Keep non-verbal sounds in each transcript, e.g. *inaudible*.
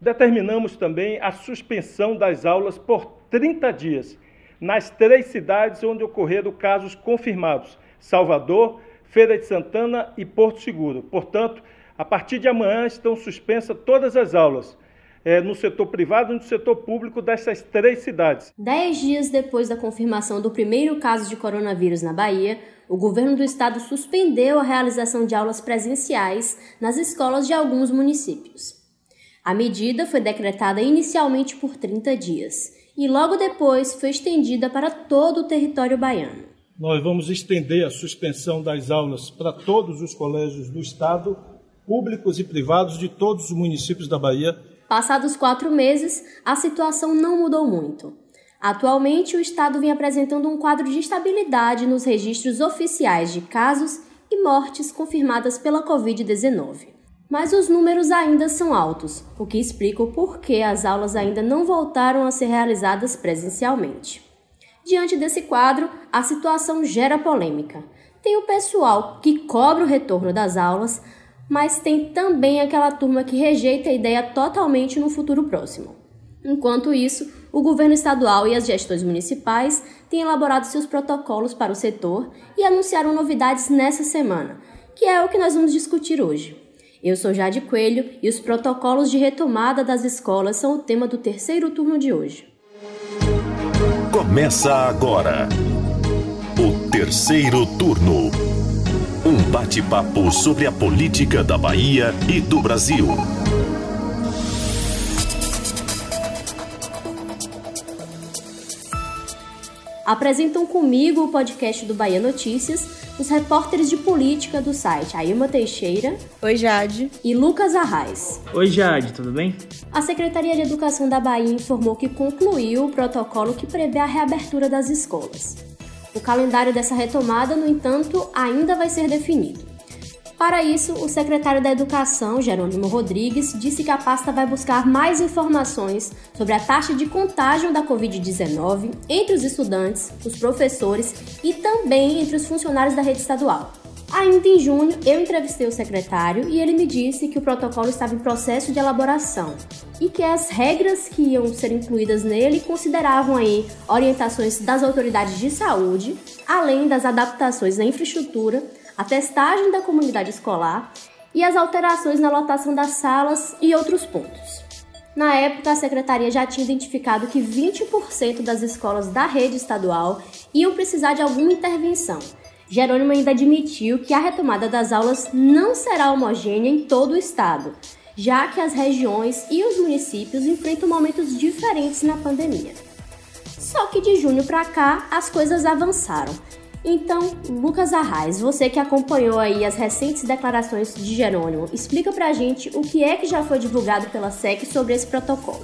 Determinamos também a suspensão das aulas por 30 dias nas três cidades onde ocorreram casos confirmados: Salvador, Feira de Santana e Porto Seguro. Portanto, a partir de amanhã estão suspensas todas as aulas. É, no setor privado e no setor público dessas três cidades. Dez dias depois da confirmação do primeiro caso de coronavírus na Bahia, o governo do estado suspendeu a realização de aulas presenciais nas escolas de alguns municípios. A medida foi decretada inicialmente por 30 dias e logo depois foi estendida para todo o território baiano. Nós vamos estender a suspensão das aulas para todos os colégios do Estado, públicos e privados de todos os municípios da Bahia. Passados quatro meses, a situação não mudou muito. Atualmente, o Estado vem apresentando um quadro de estabilidade nos registros oficiais de casos e mortes confirmadas pela Covid-19. Mas os números ainda são altos, o que explica o porquê as aulas ainda não voltaram a ser realizadas presencialmente. Diante desse quadro, a situação gera polêmica. Tem o pessoal que cobra o retorno das aulas, mas tem também aquela turma que rejeita a ideia totalmente no futuro próximo. Enquanto isso, o governo estadual e as gestões municipais têm elaborado seus protocolos para o setor e anunciaram novidades nessa semana, que é o que nós vamos discutir hoje. Eu sou Jade Coelho e os protocolos de retomada das escolas são o tema do terceiro turno de hoje. Começa agora o terceiro turno. Um bate-papo sobre a política da Bahia e do Brasil. Apresentam comigo o podcast do Bahia Notícias os repórteres de política do site Ailma Teixeira. Oi, Jade. E Lucas Arraes. Oi, Jade, tudo bem? A Secretaria de Educação da Bahia informou que concluiu o protocolo que prevê a reabertura das escolas. O calendário dessa retomada, no entanto, ainda vai ser definido. Para isso, o secretário da Educação, Jerônimo Rodrigues, disse que a pasta vai buscar mais informações sobre a taxa de contágio da Covid-19 entre os estudantes, os professores e também entre os funcionários da rede estadual. Ainda em junho, eu entrevistei o secretário e ele me disse que o protocolo estava em processo de elaboração e que as regras que iam ser incluídas nele consideravam aí orientações das autoridades de saúde, além das adaptações na infraestrutura a testagem da comunidade escolar e as alterações na lotação das salas e outros pontos. Na época, a secretaria já tinha identificado que 20% das escolas da rede estadual iam precisar de alguma intervenção. Jerônimo ainda admitiu que a retomada das aulas não será homogênea em todo o estado, já que as regiões e os municípios enfrentam momentos diferentes na pandemia. Só que de junho para cá as coisas avançaram então, Lucas Arraes, você que acompanhou aí as recentes declarações de Jerônimo, explica pra gente o que é que já foi divulgado pela SEC sobre esse protocolo.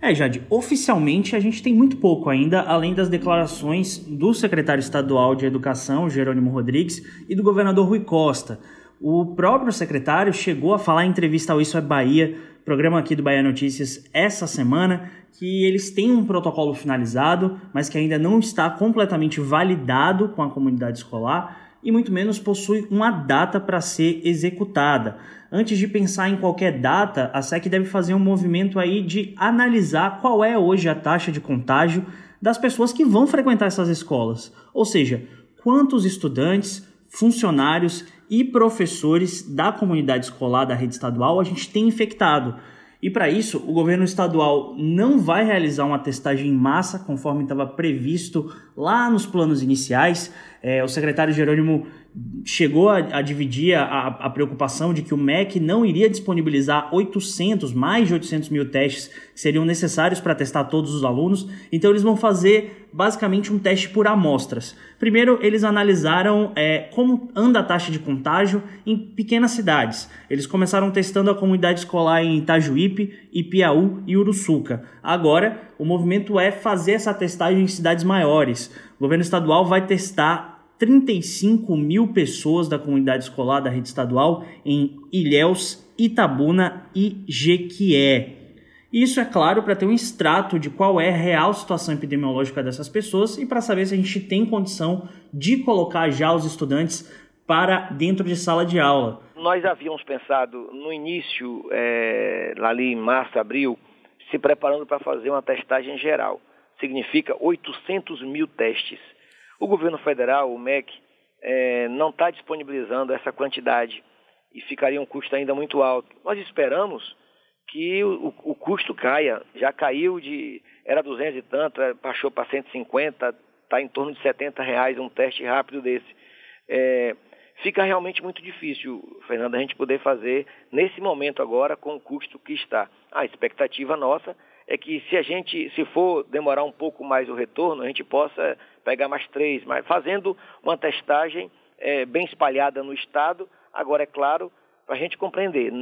É, Jade, oficialmente a gente tem muito pouco ainda, além das declarações do secretário estadual de Educação, Jerônimo Rodrigues, e do governador Rui Costa. O próprio secretário chegou a falar em entrevista ao Isso é Bahia, programa aqui do Bahia Notícias, essa semana, que eles têm um protocolo finalizado, mas que ainda não está completamente validado com a comunidade escolar e muito menos possui uma data para ser executada. Antes de pensar em qualquer data, a SEC deve fazer um movimento aí de analisar qual é hoje a taxa de contágio das pessoas que vão frequentar essas escolas. Ou seja, quantos estudantes, funcionários e professores da comunidade escolar da rede estadual a gente tem infectado. E para isso, o governo estadual não vai realizar uma testagem em massa, conforme estava previsto lá nos planos iniciais. É, o secretário Jerônimo chegou a, a dividir a, a, preocupação de que o MEC não iria disponibilizar 800, mais de 800 mil testes que seriam necessários para testar todos os alunos. Então, eles vão fazer basicamente um teste por amostras. Primeiro, eles analisaram é, como anda a taxa de contágio em pequenas cidades. Eles começaram testando a comunidade escolar em Itajuípe, Ipiaú e Uruçuca. Agora, o movimento é fazer essa testagem em cidades maiores. O governo estadual vai testar 35 mil pessoas da comunidade escolar da rede estadual em Ilhéus, Itabuna e Jequié. Isso é claro para ter um extrato de qual é a real situação epidemiológica dessas pessoas e para saber se a gente tem condição de colocar já os estudantes para dentro de sala de aula. nós havíamos pensado no início, é, ali em março, abril, se preparando para fazer uma testagem geral. Significa 800 mil testes. O governo federal, o MEC, é, não está disponibilizando essa quantidade e ficaria um custo ainda muito alto. Nós esperamos que o, o custo caia. Já caiu de. Era 200 e tanto, baixou para 150, está em torno de 70 reais um teste rápido desse. É, fica realmente muito difícil, Fernando, a gente poder fazer nesse momento agora com o custo que está. A expectativa nossa é que se a gente, se for demorar um pouco mais o retorno, a gente possa pegar mais três, mas fazendo uma testagem é, bem espalhada no estado. Agora, é claro, para a gente compreender,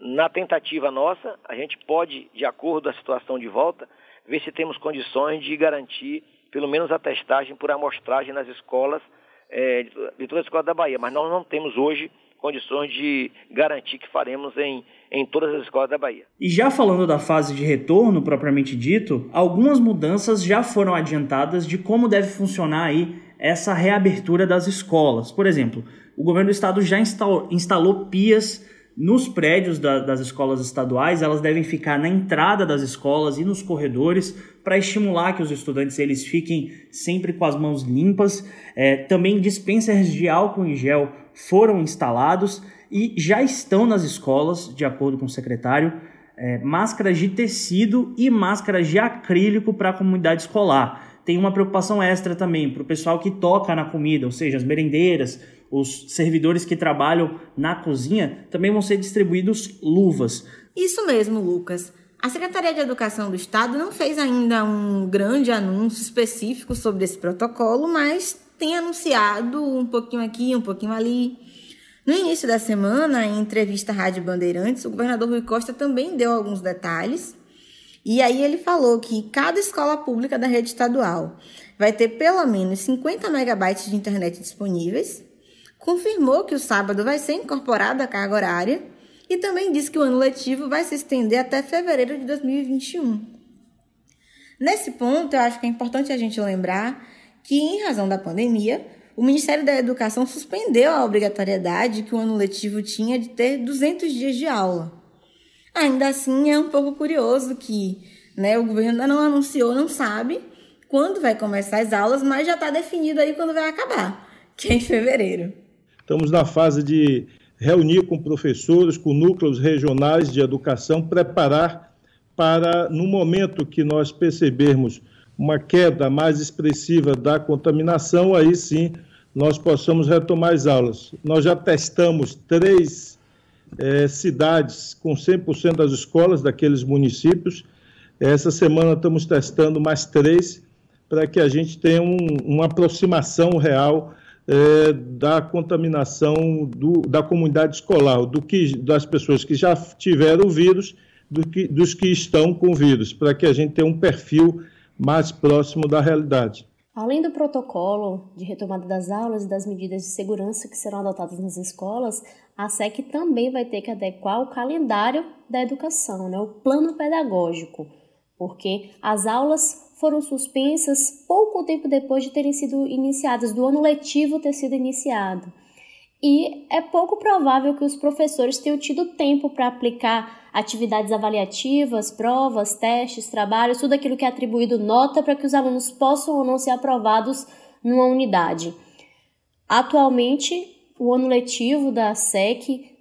na tentativa nossa, a gente pode, de acordo com a situação de volta, ver se temos condições de garantir pelo menos a testagem por amostragem nas escolas, é, de toda a escola da Bahia. Mas nós não temos hoje condições de garantir que faremos em, em todas as escolas da Bahia. E já falando da fase de retorno propriamente dito, algumas mudanças já foram adiantadas de como deve funcionar aí essa reabertura das escolas. Por exemplo, o governo do estado já instalou, instalou pias nos prédios da, das escolas estaduais, elas devem ficar na entrada das escolas e nos corredores para estimular que os estudantes eles fiquem sempre com as mãos limpas. É, também dispensers de álcool em gel foram instalados e já estão nas escolas, de acordo com o secretário, é, máscaras de tecido e máscaras de acrílico para a comunidade escolar. Tem uma preocupação extra também para o pessoal que toca na comida, ou seja, as merendeiras, os servidores que trabalham na cozinha, também vão ser distribuídos luvas. Isso mesmo, Lucas. A Secretaria de Educação do Estado não fez ainda um grande anúncio específico sobre esse protocolo, mas tem anunciado um pouquinho aqui, um pouquinho ali. No início da semana, em entrevista à Rádio Bandeirantes, o governador Rui Costa também deu alguns detalhes. E aí ele falou que cada escola pública da rede estadual vai ter pelo menos 50 megabytes de internet disponíveis confirmou que o sábado vai ser incorporado à carga horária e também disse que o ano letivo vai se estender até fevereiro de 2021. Nesse ponto, eu acho que é importante a gente lembrar que, em razão da pandemia, o Ministério da Educação suspendeu a obrigatoriedade que o ano letivo tinha de ter 200 dias de aula. Ainda assim, é um pouco curioso que né, o governo ainda não anunciou, não sabe quando vai começar as aulas, mas já está definido aí quando vai acabar, que é em fevereiro. Estamos na fase de reunir com professores, com núcleos regionais de educação, preparar para, no momento que nós percebermos uma queda mais expressiva da contaminação, aí sim nós possamos retomar as aulas. Nós já testamos três é, cidades com 100% das escolas daqueles municípios. Essa semana estamos testando mais três para que a gente tenha um, uma aproximação real é, da contaminação do, da comunidade escolar, do que, das pessoas que já tiveram o vírus, do que, dos que estão com o vírus, para que a gente tenha um perfil mais próximo da realidade. Além do protocolo de retomada das aulas e das medidas de segurança que serão adotadas nas escolas, a SEC também vai ter que adequar o calendário da educação, né, o plano pedagógico, porque as aulas foram suspensas pouco tempo depois de terem sido iniciadas, do ano letivo ter sido iniciado. E é pouco provável que os professores tenham tido tempo para aplicar atividades avaliativas, provas, testes, trabalhos, tudo aquilo que é atribuído nota para que os alunos possam ou não ser aprovados numa unidade. Atualmente, o ano letivo da SEC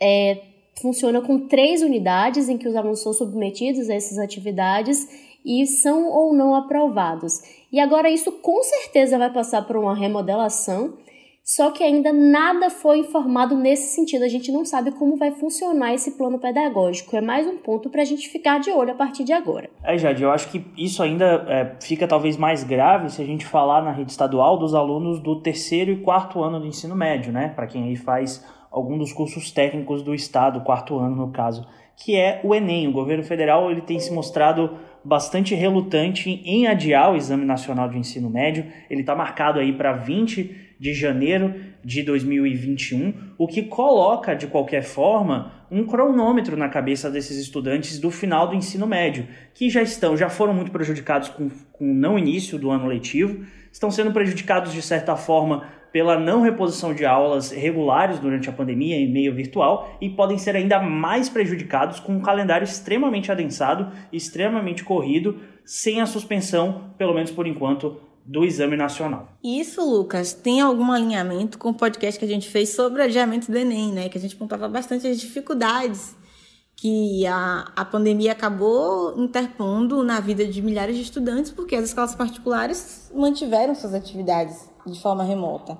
é, funciona com três unidades em que os alunos são submetidos a essas atividades e são ou não aprovados. E agora isso com certeza vai passar por uma remodelação, só que ainda nada foi informado nesse sentido. A gente não sabe como vai funcionar esse plano pedagógico. É mais um ponto para a gente ficar de olho a partir de agora. É, Jade, eu acho que isso ainda é, fica talvez mais grave se a gente falar na rede estadual dos alunos do terceiro e quarto ano do ensino médio, né? Para quem aí faz algum dos cursos técnicos do estado, quarto ano no caso, que é o Enem. O governo federal ele tem se mostrado bastante relutante em adiar o Exame Nacional de Ensino Médio. Ele está marcado aí para 20 de janeiro de 2021, o que coloca, de qualquer forma, um cronômetro na cabeça desses estudantes do final do ensino médio, que já estão, já foram muito prejudicados com, com o não início do ano letivo, estão sendo prejudicados de certa forma pela não reposição de aulas regulares durante a pandemia em meio virtual e podem ser ainda mais prejudicados com um calendário extremamente adensado, extremamente corrido, sem a suspensão, pelo menos por enquanto, do exame nacional. Isso, Lucas, tem algum alinhamento com o podcast que a gente fez sobre o adiamento do Enem, né? Que a gente apontava bastante as dificuldades que a, a pandemia acabou interpondo na vida de milhares de estudantes, porque as escolas particulares mantiveram suas atividades de forma remota.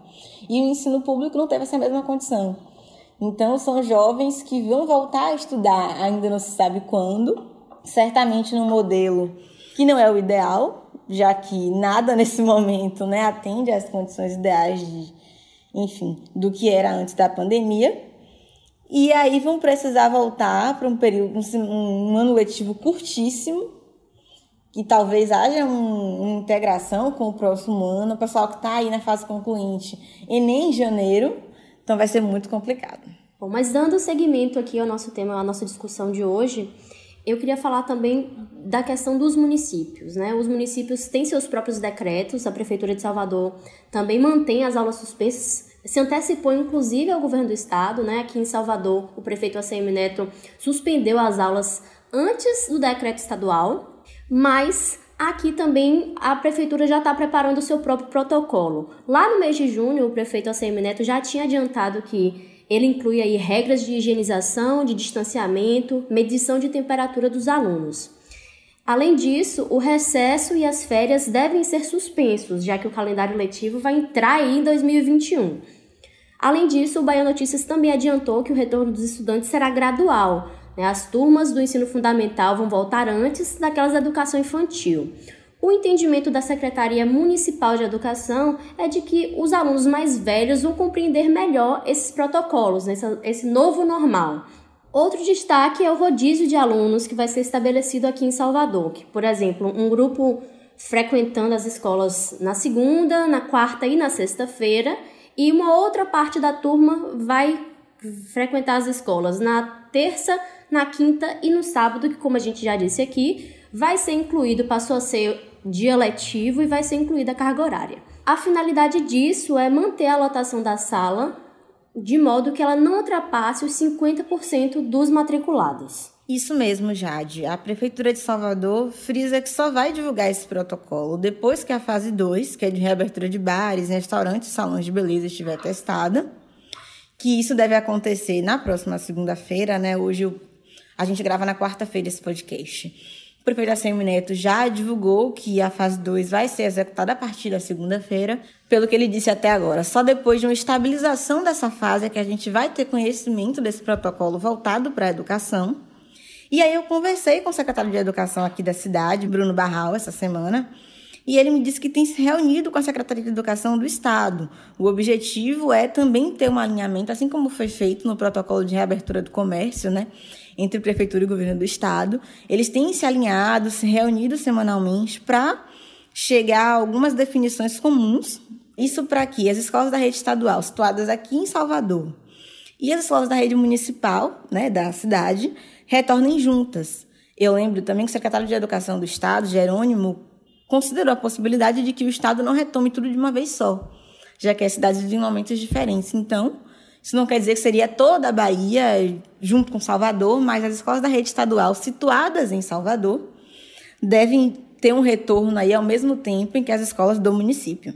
E o ensino público não teve essa mesma condição. Então, são jovens que vão voltar a estudar, ainda não se sabe quando, certamente num modelo que não é o ideal, já que nada *laughs* nesse momento né, atende às condições ideais de, enfim, do que era antes da pandemia. E aí vão precisar voltar para um período, um, um, ano letivo curtíssimo, que talvez haja um, uma integração com o próximo ano, o pessoal que está aí na fase concluinte, e nem em janeiro, então vai ser muito complicado. Bom, mas dando seguimento aqui ao nosso tema, à nossa discussão de hoje, eu queria falar também da questão dos municípios, né? Os municípios têm seus próprios decretos, a Prefeitura de Salvador também mantém as aulas suspensas, se antecipou inclusive ao governo do estado, né? Aqui em Salvador, o prefeito ACM Neto suspendeu as aulas antes do decreto estadual, mas aqui também a prefeitura já está preparando o seu próprio protocolo. Lá no mês de junho, o prefeito ACM Neto já tinha adiantado que ele inclui aí regras de higienização, de distanciamento, medição de temperatura dos alunos. Além disso, o recesso e as férias devem ser suspensos, já que o calendário letivo vai entrar aí em 2021. Além disso, o Bahia Notícias também adiantou que o retorno dos estudantes será gradual. Né? As turmas do ensino fundamental vão voltar antes daquelas da educação infantil. O entendimento da Secretaria Municipal de Educação é de que os alunos mais velhos vão compreender melhor esses protocolos, esse novo normal. Outro destaque é o rodízio de alunos que vai ser estabelecido aqui em Salvador, que, por exemplo, um grupo frequentando as escolas na segunda, na quarta e na sexta-feira, e uma outra parte da turma vai frequentar as escolas na terça, na quinta e no sábado, que como a gente já disse aqui, vai ser incluído, passou a ser dia letivo e vai ser incluída a carga horária. A finalidade disso é manter a lotação da sala de modo que ela não ultrapasse os 50% dos matriculados. Isso mesmo, Jade. A Prefeitura de Salvador frisa que só vai divulgar esse protocolo depois que a fase 2, que é de reabertura de bares, restaurantes e salões de beleza, estiver testada. Que isso deve acontecer na próxima segunda-feira, né? Hoje a gente grava na quarta-feira esse podcast. O prefeito ACM Neto já divulgou que a fase 2 vai ser executada a partir da segunda-feira, pelo que ele disse até agora. Só depois de uma estabilização dessa fase é que a gente vai ter conhecimento desse protocolo voltado para a educação. E aí eu conversei com o secretário de Educação aqui da cidade, Bruno Barral, essa semana, e ele me disse que tem se reunido com a Secretaria de Educação do Estado. O objetivo é também ter um alinhamento, assim como foi feito no protocolo de reabertura do comércio, né? Entre Prefeitura e Governo do Estado. Eles têm se alinhado, se reunido semanalmente para chegar a algumas definições comuns. Isso para que as escolas da rede estadual, situadas aqui em Salvador, e as escolas da rede municipal, né, da cidade, retornem juntas. Eu lembro também que o secretário de Educação do Estado, Jerônimo, considerou a possibilidade de que o Estado não retome tudo de uma vez só, já que as cidades vivem momentos diferentes. Então, isso não quer dizer que seria toda a Bahia junto com Salvador, mas as escolas da rede estadual situadas em Salvador devem ter um retorno aí ao mesmo tempo em que as escolas do município.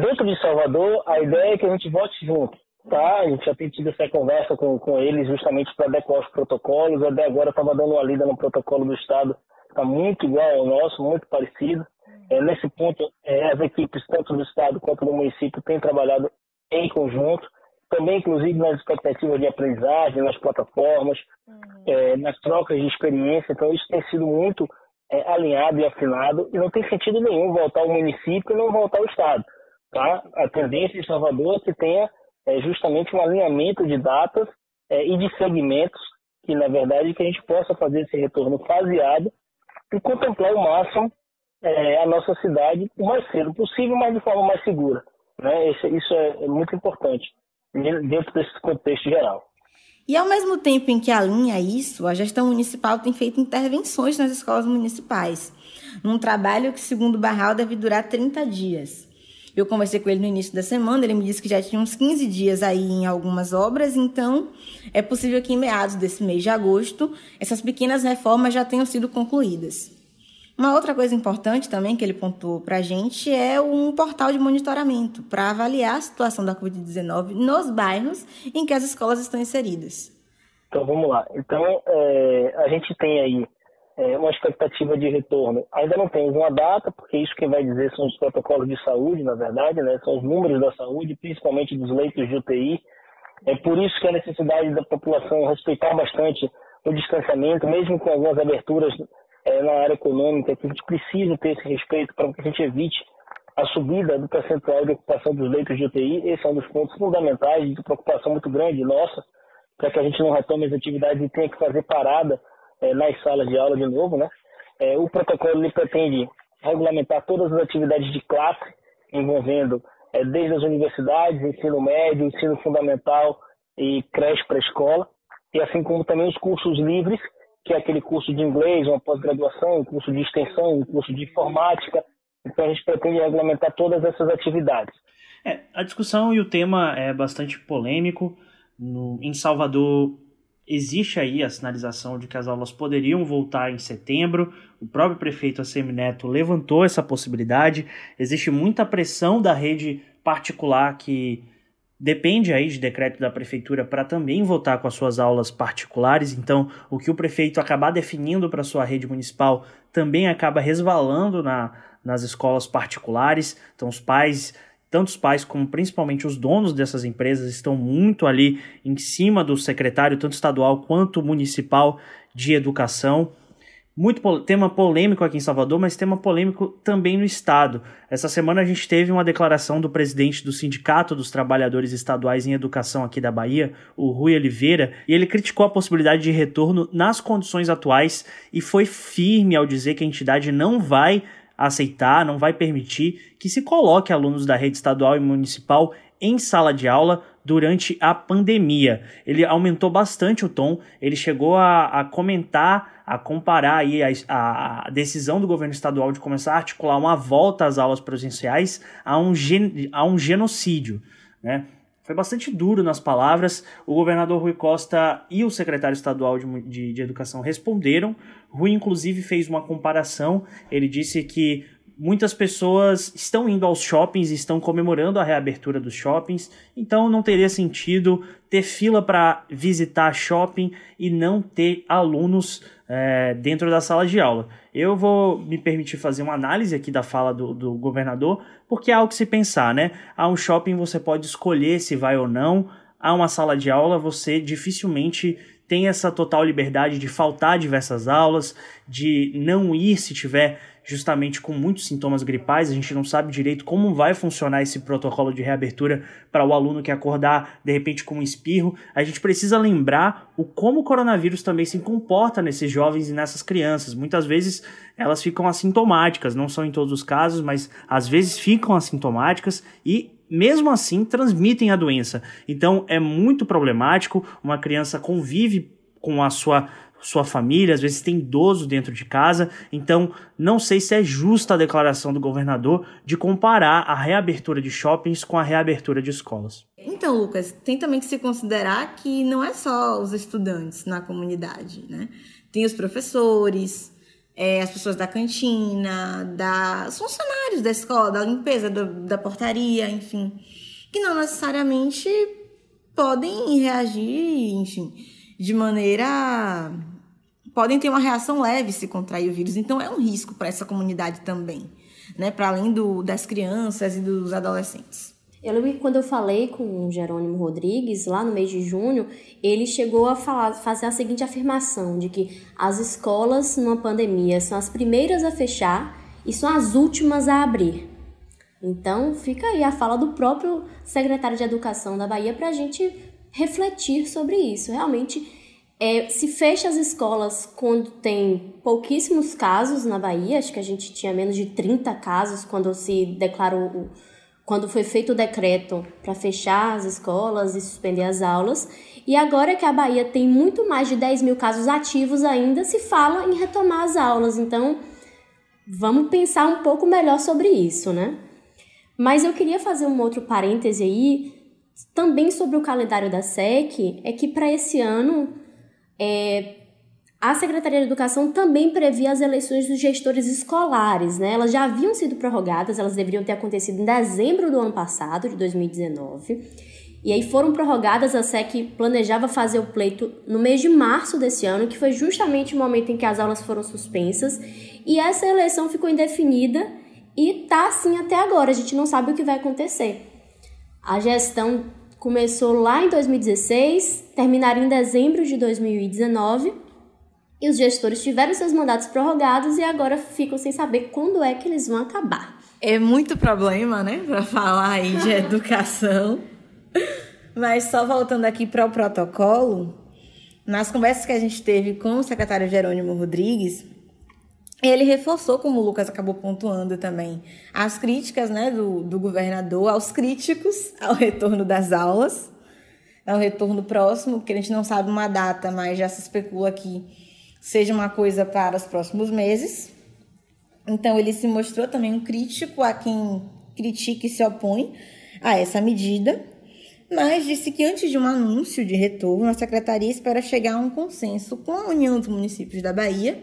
Dentro de Salvador, a ideia é que a gente vote junto. Tá, a gente já tem tido essa conversa com, com eles justamente para adequar os protocolos. Até agora estava dando uma lida no protocolo do Estado, está muito igual ao nosso, muito parecido. É, nesse ponto, é, as equipes, tanto do Estado quanto do município, têm trabalhado em conjunto também inclusive nas expectativas de aprendizagem, nas plataformas, uhum. é, nas trocas de experiência. Então isso tem sido muito é, alinhado e afinado e não tem sentido nenhum voltar ao município e não voltar ao estado. Tá? A tendência em Salvador é que tenha é, justamente um alinhamento de datas é, e de segmentos que na verdade que a gente possa fazer esse retorno faseado e contemplar o máximo é, a nossa cidade o mais cedo possível, mas de forma mais segura. Né? Isso, isso é muito importante dentro desse contexto geral. E ao mesmo tempo em que alinha isso, a gestão municipal tem feito intervenções nas escolas municipais, num trabalho que, segundo Barral, deve durar 30 dias. Eu conversei com ele no início da semana, ele me disse que já tinha uns 15 dias aí em algumas obras, então é possível que em meados desse mês de agosto essas pequenas reformas já tenham sido concluídas. Uma outra coisa importante também que ele pontuou para a gente é um portal de monitoramento para avaliar a situação da Covid-19 nos bairros em que as escolas estão inseridas. Então vamos lá. Então é, a gente tem aí é, uma expectativa de retorno. Ainda não temos uma data, porque isso quem vai dizer são os protocolos de saúde, na verdade, né? são os números da saúde, principalmente dos leitos de UTI. É por isso que a necessidade da população respeitar bastante o distanciamento, mesmo com algumas aberturas é, na área econômica, que a gente precisa ter esse respeito para que a gente evite a subida do percentual de ocupação dos leitos de UTI. Esse é um dos pontos fundamentais de preocupação muito grande nossa, para que a gente não retome as atividades e tenha que fazer parada é, nas salas de aula de novo, né? É, o protocolo ele pretende regulamentar todas as atividades de classe envolvendo é, desde as universidades, ensino médio, ensino fundamental e creche para escola, e assim como também os cursos livres, que é aquele curso de inglês, uma pós-graduação, um curso de extensão, um curso de informática. Então a gente pretende regulamentar todas essas atividades. É, a discussão e o tema é bastante polêmico. No, em Salvador, existe aí a sinalização de que as aulas poderiam voltar em setembro. O próprio prefeito Assemineto levantou essa possibilidade. Existe muita pressão da rede particular que depende aí de decreto da prefeitura para também voltar com as suas aulas particulares. Então, o que o prefeito acabar definindo para sua rede municipal também acaba resvalando na, nas escolas particulares. Então, os pais tanto os pais como principalmente os donos dessas empresas estão muito ali em cima do secretário, tanto estadual quanto municipal de educação. Muito tema polêmico aqui em Salvador, mas tema polêmico também no estado. Essa semana a gente teve uma declaração do presidente do Sindicato dos Trabalhadores Estaduais em Educação aqui da Bahia, o Rui Oliveira, e ele criticou a possibilidade de retorno nas condições atuais e foi firme ao dizer que a entidade não vai aceitar, não vai permitir que se coloque alunos da rede estadual e municipal em sala de aula durante a pandemia. Ele aumentou bastante o tom, ele chegou a, a comentar, a comparar aí a, a, decisão do governo estadual de começar a articular uma volta às aulas presenciais a um, gen, a um genocídio. Né? Foi bastante duro nas palavras. O governador Rui Costa e o secretário estadual de, de, de Educação responderam. Rui, inclusive, fez uma comparação. Ele disse que muitas pessoas estão indo aos shoppings estão comemorando a reabertura dos shoppings, então não teria sentido ter fila para visitar shopping e não ter alunos é, dentro da sala de aula. Eu vou me permitir fazer uma análise aqui da fala do, do governador, porque é algo que se pensar, né? A um shopping você pode escolher se vai ou não, a uma sala de aula você dificilmente tem essa total liberdade de faltar diversas aulas, de não ir se tiver justamente com muitos sintomas gripais, a gente não sabe direito como vai funcionar esse protocolo de reabertura para o aluno que acordar de repente com um espirro. A gente precisa lembrar o como o coronavírus também se comporta nesses jovens e nessas crianças. Muitas vezes elas ficam assintomáticas, não são em todos os casos, mas às vezes ficam assintomáticas e mesmo assim transmitem a doença. Então é muito problemático, uma criança convive com a sua sua família, às vezes tem idoso dentro de casa, então não sei se é justa a declaração do governador de comparar a reabertura de shoppings com a reabertura de escolas. Então, Lucas, tem também que se considerar que não é só os estudantes na comunidade, né? Tem os professores, é, as pessoas da cantina, da, os funcionários da escola, da limpeza, do, da portaria, enfim, que não necessariamente podem reagir, enfim, de maneira. Podem ter uma reação leve se contrair o vírus. Então é um risco para essa comunidade também, né? Para além do, das crianças e dos adolescentes. Eu lembro que quando eu falei com o Jerônimo Rodrigues, lá no mês de junho, ele chegou a falar, fazer a seguinte afirmação, de que as escolas numa pandemia são as primeiras a fechar e são as últimas a abrir. Então, fica aí a fala do próprio secretário de Educação da Bahia para a gente refletir sobre isso. Realmente, é, se fecha as escolas quando tem pouquíssimos casos na Bahia, acho que a gente tinha menos de 30 casos quando se declarou quando foi feito o decreto para fechar as escolas e suspender as aulas. E agora que a Bahia tem muito mais de 10 mil casos ativos ainda, se fala em retomar as aulas. Então, vamos pensar um pouco melhor sobre isso, né? Mas eu queria fazer um outro parêntese aí, também sobre o calendário da SEC, é que para esse ano é, a Secretaria de Educação também previa as eleições dos gestores escolares, né? Elas já haviam sido prorrogadas, elas deveriam ter acontecido em dezembro do ano passado, de 2019. E aí foram prorrogadas, a SEC planejava fazer o pleito no mês de março desse ano, que foi justamente o momento em que as aulas foram suspensas, e essa eleição ficou indefinida e tá assim até agora, a gente não sabe o que vai acontecer. A gestão começou lá em 2016, terminaria em dezembro de 2019 e os gestores tiveram seus mandatos prorrogados e agora ficam sem saber quando é que eles vão acabar. É muito problema, né, para falar aí de *laughs* educação. Mas só voltando aqui para o protocolo, nas conversas que a gente teve com o secretário Jerônimo Rodrigues, ele reforçou, como o Lucas acabou pontuando também, as críticas né, do, do governador aos críticos *laughs* ao retorno das aulas, ao retorno próximo, porque a gente não sabe uma data, mas já se especula que seja uma coisa para os próximos meses. Então, ele se mostrou também um crítico a quem critica e se opõe a essa medida, mas disse que antes de um anúncio de retorno, a secretaria espera chegar a um consenso com a União dos Municípios da Bahia,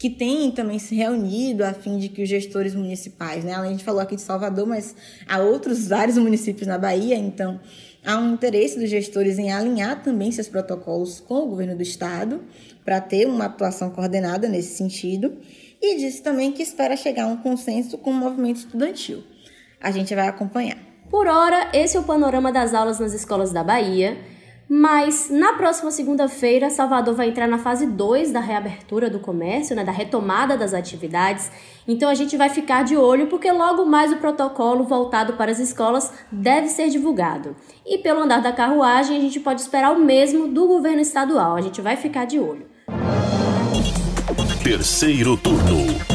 que tem também se reunido a fim de que os gestores municipais, né? A gente falou aqui de Salvador, mas há outros *laughs* vários municípios na Bahia, então há um interesse dos gestores em alinhar também seus protocolos com o governo do estado para ter uma atuação coordenada nesse sentido, e disse também que espera chegar a um consenso com o movimento estudantil. A gente vai acompanhar. Por hora, esse é o panorama das aulas nas escolas da Bahia. Mas na próxima segunda-feira, Salvador vai entrar na fase 2 da reabertura do comércio, né, da retomada das atividades. Então a gente vai ficar de olho porque logo mais o protocolo voltado para as escolas deve ser divulgado. E pelo andar da carruagem, a gente pode esperar o mesmo do governo estadual. A gente vai ficar de olho. Terceiro turno.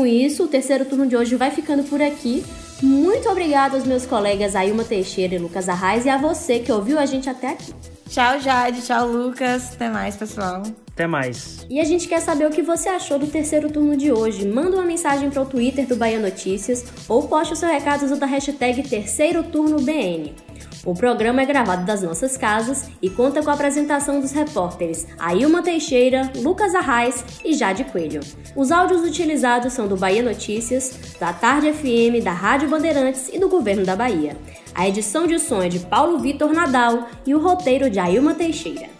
Com isso, o terceiro turno de hoje vai ficando por aqui. Muito obrigada aos meus colegas Ailma Teixeira e Lucas Arraes e a você que ouviu a gente até aqui. Tchau, Jade. Tchau, Lucas. Até mais, pessoal. Até mais. E a gente quer saber o que você achou do terceiro turno de hoje. Manda uma mensagem para o Twitter do Bahia Notícias ou poste o seu recado usando a hashtag Terceiro Turno BN. O programa é gravado das nossas casas e conta com a apresentação dos repórteres Ailma Teixeira, Lucas Arraes e Jade Coelho. Os áudios utilizados são do Bahia Notícias, da Tarde FM, da Rádio Bandeirantes e do Governo da Bahia. A edição de som é de Paulo Vitor Nadal e o roteiro de Ailma Teixeira.